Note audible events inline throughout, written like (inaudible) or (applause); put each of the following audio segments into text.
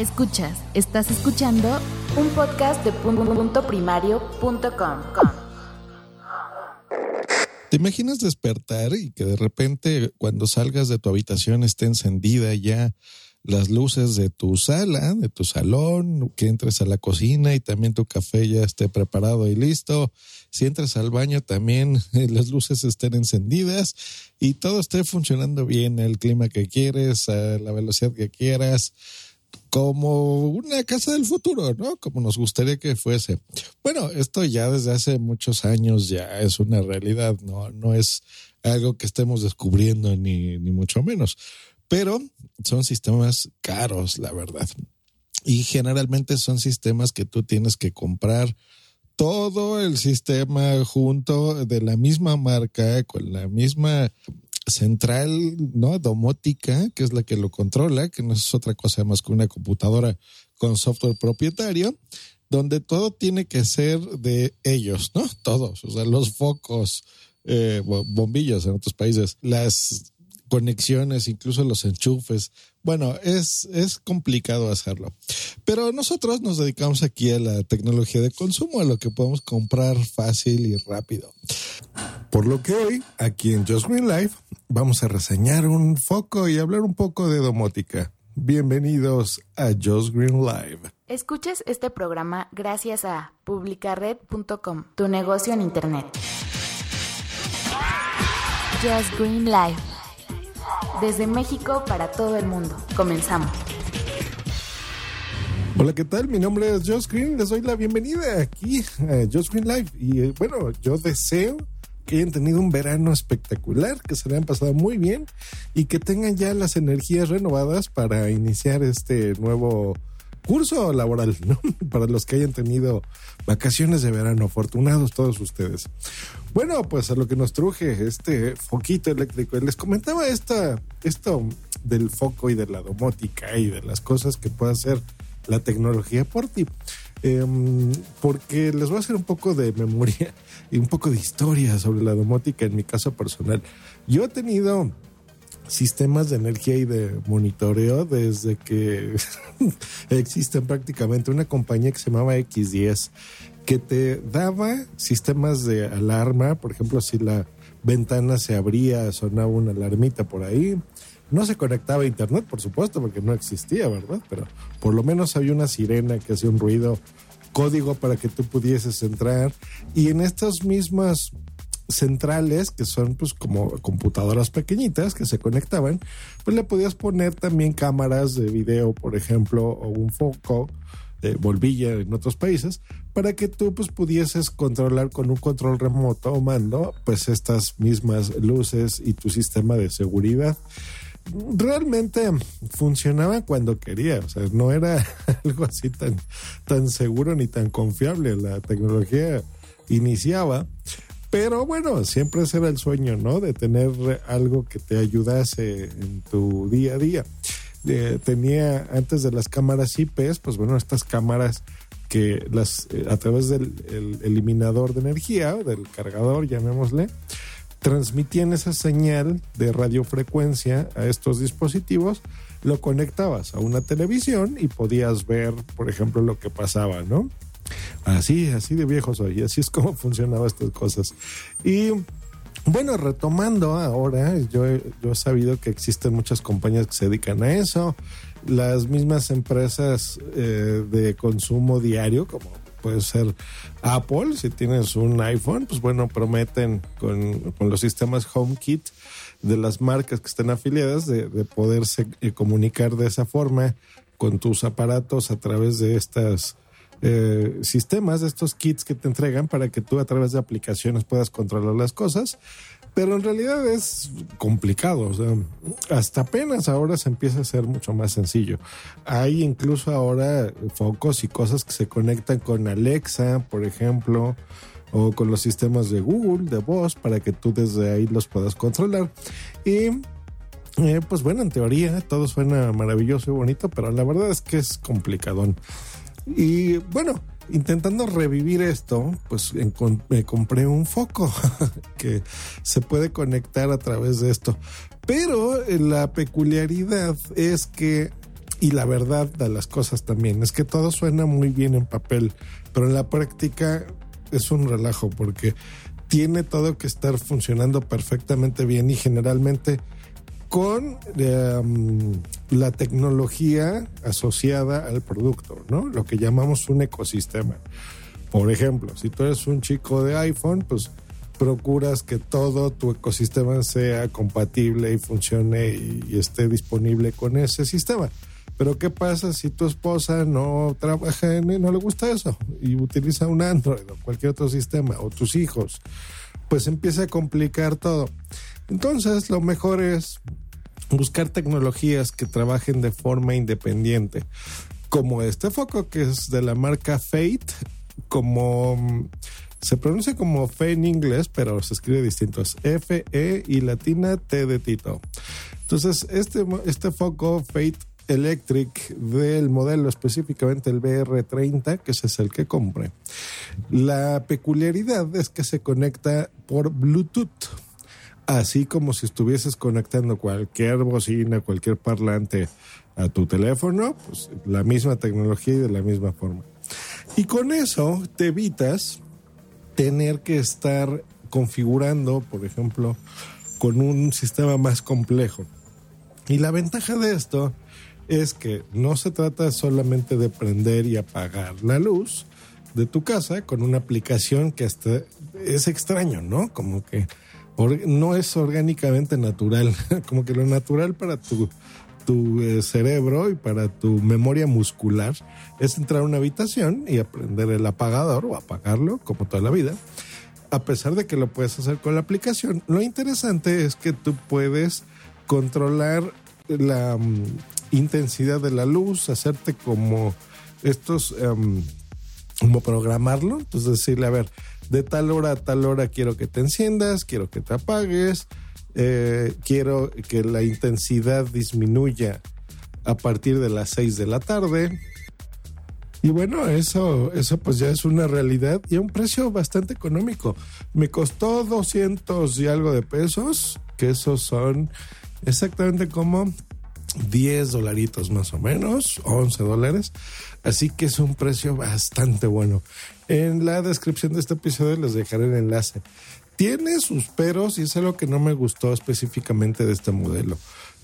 Escuchas, estás escuchando un podcast de punto primario.com. ¿Te imaginas despertar y que de repente cuando salgas de tu habitación esté encendida ya las luces de tu sala, de tu salón, que entres a la cocina y también tu café ya esté preparado y listo? Si entras al baño también (laughs) las luces estén encendidas y todo esté funcionando bien, el clima que quieres, a la velocidad que quieras como una casa del futuro, ¿no? Como nos gustaría que fuese. Bueno, esto ya desde hace muchos años ya es una realidad, no, no es algo que estemos descubriendo ni, ni mucho menos, pero son sistemas caros, la verdad. Y generalmente son sistemas que tú tienes que comprar todo el sistema junto de la misma marca, con la misma central, ¿no? Domótica, que es la que lo controla, que no es otra cosa más que una computadora con software propietario, donde todo tiene que ser de ellos, ¿no? Todos, o sea, los focos, eh, bombillos en otros países, las conexiones, incluso los enchufes. Bueno, es, es complicado hacerlo. Pero nosotros nos dedicamos aquí a la tecnología de consumo, a lo que podemos comprar fácil y rápido. Por lo que hoy, aquí en Just Green Life, vamos a reseñar un foco y hablar un poco de domótica. Bienvenidos a Just Green Live. Escuches este programa gracias a publicared.com, tu negocio en Internet. Just Green Live desde México para todo el mundo. Comenzamos. Hola, ¿qué tal? Mi nombre es Josh Green. Les doy la bienvenida aquí a Josh Green Live. Y eh, bueno, yo deseo que hayan tenido un verano espectacular, que se le hayan pasado muy bien y que tengan ya las energías renovadas para iniciar este nuevo curso laboral, ¿no? (laughs) Para los que hayan tenido vacaciones de verano, afortunados todos ustedes. Bueno, pues a lo que nos truje este foquito eléctrico. Les comentaba esta, esto del foco y de la domótica y de las cosas que puede hacer la tecnología por ti. Em, porque les voy a hacer un poco de memoria (laughs) y un poco de historia sobre la domótica en mi caso personal. Yo he tenido sistemas de energía y de monitoreo desde que (laughs) existen prácticamente una compañía que se llamaba X10 que te daba sistemas de alarma, por ejemplo, si la ventana se abría, sonaba una alarmita por ahí. No se conectaba a internet, por supuesto, porque no existía, ¿verdad? Pero por lo menos había una sirena que hacía un ruido, código para que tú pudieses entrar. Y en estas mismas centrales, que son pues como computadoras pequeñitas que se conectaban, pues le podías poner también cámaras de video, por ejemplo, o un foco de bolvilla en otros países, para que tú pues pudieses controlar con un control remoto o mando pues estas mismas luces y tu sistema de seguridad. Realmente funcionaba cuando quería, o sea, no era (laughs) algo así tan, tan seguro ni tan confiable. La tecnología iniciaba, pero bueno, siempre ese era el sueño, ¿no? De tener algo que te ayudase en tu día a día. Tenía antes de las cámaras IPs, pues bueno, estas cámaras que las eh, a través del eliminador de energía, del cargador, llamémosle, transmitían esa señal de radiofrecuencia a estos dispositivos, lo conectabas a una televisión y podías ver, por ejemplo, lo que pasaba, ¿no? Así, así de viejo soy, así es como (laughs) funcionaban estas cosas. Y bueno, retomando ahora, yo, yo he sabido que existen muchas compañías que se dedican a eso, las mismas empresas eh, de consumo diario, como puede ser Apple, si tienes un iPhone, pues bueno, prometen con, los sistemas HomeKit de las marcas que estén afiliadas de, de poderse eh, comunicar de esa forma con tus aparatos a través de estas eh, sistemas, de estos kits que te entregan para que tú a través de aplicaciones puedas controlar las cosas. Pero en realidad es complicado, o sea, hasta apenas ahora se empieza a ser mucho más sencillo. Hay incluso ahora focos y cosas que se conectan con Alexa, por ejemplo, o con los sistemas de Google, de voz, para que tú desde ahí los puedas controlar. Y eh, pues bueno, en teoría todo suena maravilloso y bonito, pero la verdad es que es complicadón. Y bueno, intentando revivir esto, pues me compré un foco (laughs) que se puede conectar a través de esto. Pero eh, la peculiaridad es que, y la verdad de las cosas también, es que todo suena muy bien en papel, pero en la práctica es un relajo porque tiene todo que estar funcionando perfectamente bien y generalmente con em, la tecnología asociada al producto, ¿no? Lo que llamamos un ecosistema. Por ejemplo, si tú eres un chico de iPhone, pues procuras que todo tu ecosistema sea compatible y funcione y, esté disponible con ese sistema. Pero ¿qué pasa si tu esposa no trabaja en, no le gusta eso y utiliza un Android o cualquier otro sistema o tus hijos? Pues empieza a complicar todo. Entonces, lo mejor es buscar tecnologías que trabajen de forma independiente, como este foco que es de la marca Fate, como mm, se pronuncia como Fe en inglés, pero se escribe distinto, es F, E y latina T de Tito. Entonces, este, este foco Fate Electric del modelo específicamente el BR30, que es el que compré. La peculiaridad es que se conecta por Bluetooth así como si estuvieses conectando cualquier bocina, cualquier parlante a tu teléfono, pues la misma tecnología y de la misma forma. Y con eso te evitas tener que estar configurando, por ejemplo, con un sistema más complejo. Y la ventaja de esto es que no se trata solamente de prender y apagar la luz de tu casa con una aplicación que hasta es extraño, ¿no? Como que no es orgánicamente natural, (laughs) como que lo natural para tu, tu eh, cerebro y para tu memoria muscular es entrar a una habitación y aprender el apagador o apagarlo, como toda la vida, a pesar de que lo puedes hacer con la aplicación. Lo interesante es que tú puedes controlar la mm, intensidad de la luz, hacerte como estos, em, como programarlo, entonces decirle, a ver, de tal hora a tal hora quiero que te enciendas, quiero que te apagues, eh, quiero que la intensidad disminuya a partir de las 6 de la tarde. Y bueno, eso, eso pues ya es una realidad y a un precio bastante económico. Me costó 200 y algo de pesos, que esos son exactamente como 10 dolaritos más o menos, 11 dólares. Así que es un precio bastante bueno. En la descripción de este episodio les dejaré el enlace. Tiene sus peros y es algo que no me gustó específicamente de este modelo.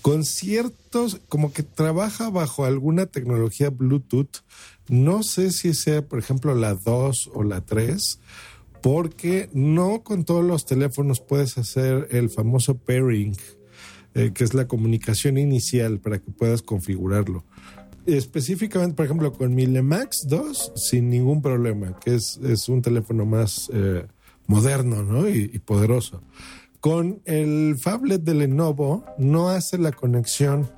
Con ciertos, como que trabaja bajo alguna tecnología Bluetooth. No sé si sea, por ejemplo, la 2 o la 3 porque no con todos los teléfonos puedes hacer el famoso pairing, eh, que es la comunicación inicial para que puedas configurarlo específicamente, por ejemplo, con mi Lemax 2, sin ningún problema, que es, es un teléfono más eh, moderno ¿no? y, poderoso. Con el Fablet de Lenovo no hace la conexión.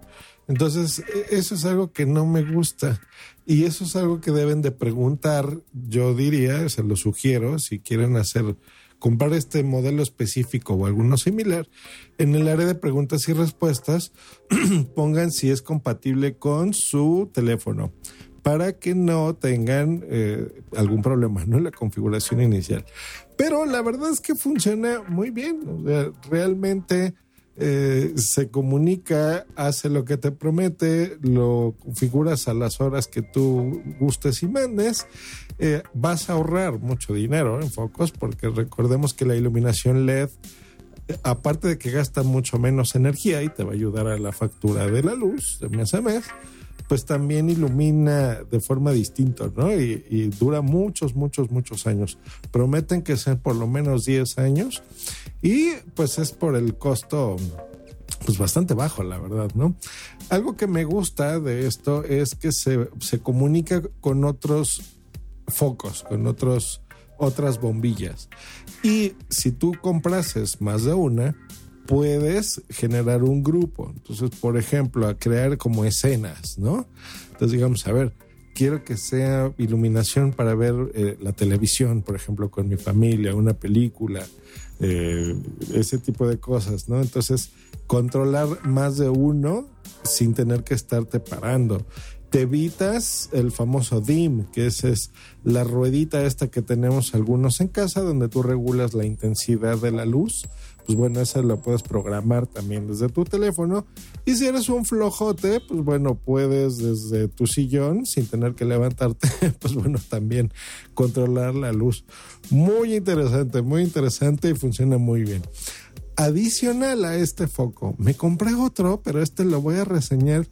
Entonces, e, eso es algo que no me gusta. Y eso es algo que deben de preguntar, yo diría, se lo sugiero, si quieren hacer comprar este modelo específico o alguno similar, en el área de preguntas y respuestas (clears throat) pongan si es compatible con su teléfono para que no tengan eh, algún problema ¿no? en la configuración inicial. Pero la verdad es que funciona muy bien. realmente eh, se comunica, hace lo que te promete, lo configuras a las horas que tú gustes y mandes, eh, vas a ahorrar mucho dinero en focos porque recordemos que la iluminación LED, aparte de que gasta mucho menos energía y te va a ayudar a la factura de la luz de mes a mes, pues también ilumina de forma distinta, ¿no? Y, dura muchos, muchos, muchos años. Prometen que sean por lo menos 10 años y pues es por el costo pues bastante bajo, la verdad, ¿no? Algo que me gusta de esto es que se, se comunica con otros focos, con otros otras bombillas. Y si tú comprases más de una, puedes generar un grupo. Entonces, por ejemplo, a crear como escenas, ¿no? Entonces, digamos, a ver, quiero que sea iluminación para ver eh, la televisión, por ejemplo, con mi familia, una película, eh, ese tipo de cosas, ¿no? Entonces, controlar más de uno sin tener que estarte parando te evitas el famoso DIM, que es, es la ruedita esta que tenemos algunos en casa, donde tú regulas la intensidad de la luz. Pues bueno, esa la puedes programar también desde tu teléfono. Y si eres un flojote, pues bueno, puedes desde tu sillón, sin tener que levantarte, (laughs) pues bueno, también controlar la luz. Muy interesante, muy interesante y funciona muy bien. Adicional a este foco, me compré otro, pero este lo voy a reseñar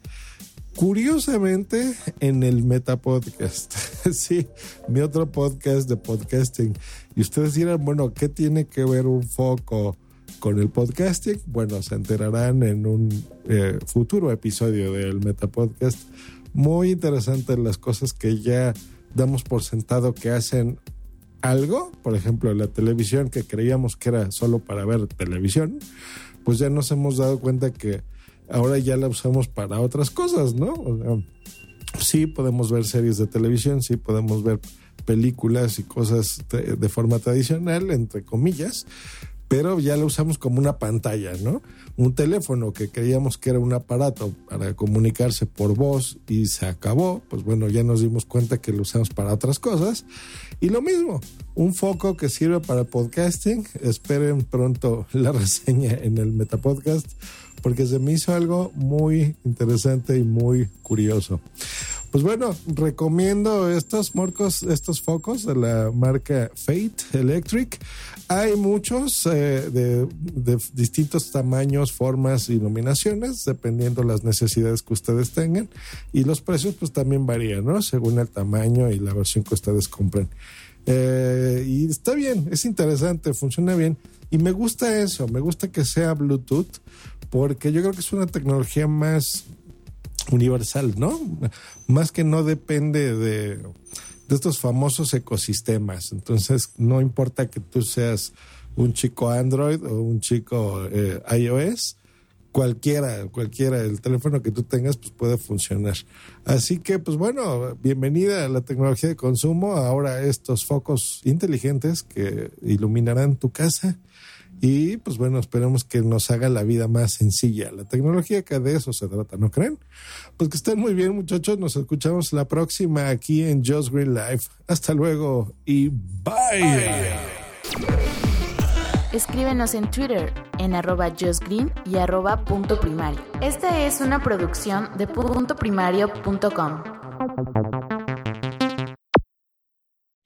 Curiosamente, en el Metapodcast, (laughs) sí, mi otro podcast de podcasting. Y ustedes dirán, bueno, ¿qué tiene que ver un foco con el podcasting? Bueno, se enterarán en un eh, futuro episodio del Metapodcast. Muy interesante las cosas que ya damos por sentado que hacen algo, por ejemplo, la televisión que creíamos que era solo para ver televisión, pues ya nos hemos dado cuenta que ahora ya la usamos para otras cosas, ¿no? sí podemos ver series de televisión, sí podemos ver películas y cosas de, forma tradicional, entre comillas, pero ya la usamos como una pantalla, ¿no? Un teléfono que creíamos que era un aparato para comunicarse por voz y se acabó, pues bueno, ya nos dimos cuenta que lo usamos para otras cosas. Y lo mismo, un foco que sirve para podcasting, esperen pronto (laughs) la reseña en el Metapodcast porque se me hizo algo muy interesante y muy curioso. Pues bueno, recomiendo estos morcos, estos focos de la marca Fate Electric. Hay muchos eh, de, distintos tamaños, formas, iluminaciones, dependiendo las necesidades que ustedes tengan. Y los precios pues también varían, ¿no? Según el tamaño y la versión que ustedes compren. Eh, y está bien, es interesante, funciona bien. Y me gusta eso, me gusta que sea Bluetooth porque yo creo que es una tecnología más universal, ¿no? Más que no depende de, estos famosos ecosistemas. Entonces, no importa que tú seas un chico Android o un chico eh, iOS, cualquiera, cualquiera, el teléfono que tú tengas, pues puede funcionar. Así que, pues bueno, bienvenida a la tecnología de consumo. Ahora estos focos inteligentes que iluminarán tu casa y pues bueno, esperemos que nos haga la vida más sencilla. La tecnología que de eso se trata, ¿no creen? Pues que estén muy bien muchachos, nos escuchamos la próxima aquí en Just Green Life. Hasta luego y bye. Escríbenos en Twitter en arroba justgreen y arroba punto primario. Esta es una producción de punto primario.com.